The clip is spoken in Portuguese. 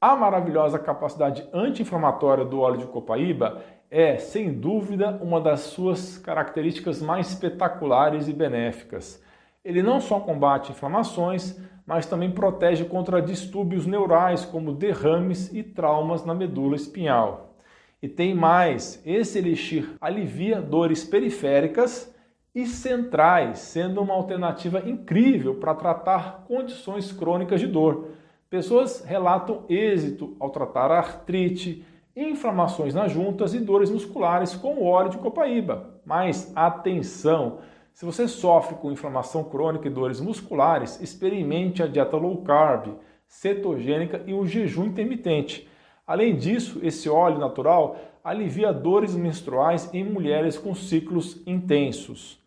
A maravilhosa capacidade anti-inflamatória do óleo de copaíba é, sem dúvida, uma das suas características mais espetaculares e benéficas. Ele não só combate inflamações, mas também protege contra distúrbios neurais como derrames e traumas na medula espinhal. E tem mais: esse elixir alivia dores periféricas e centrais, sendo uma alternativa incrível para tratar condições crônicas de dor. Pessoas relatam êxito ao tratar artrite, inflamações nas juntas e dores musculares com o óleo de copaíba. Mas atenção! Se você sofre com inflamação crônica e dores musculares, experimente a dieta low carb, cetogênica e o jejum intermitente. Além disso, esse óleo natural alivia dores menstruais em mulheres com ciclos intensos.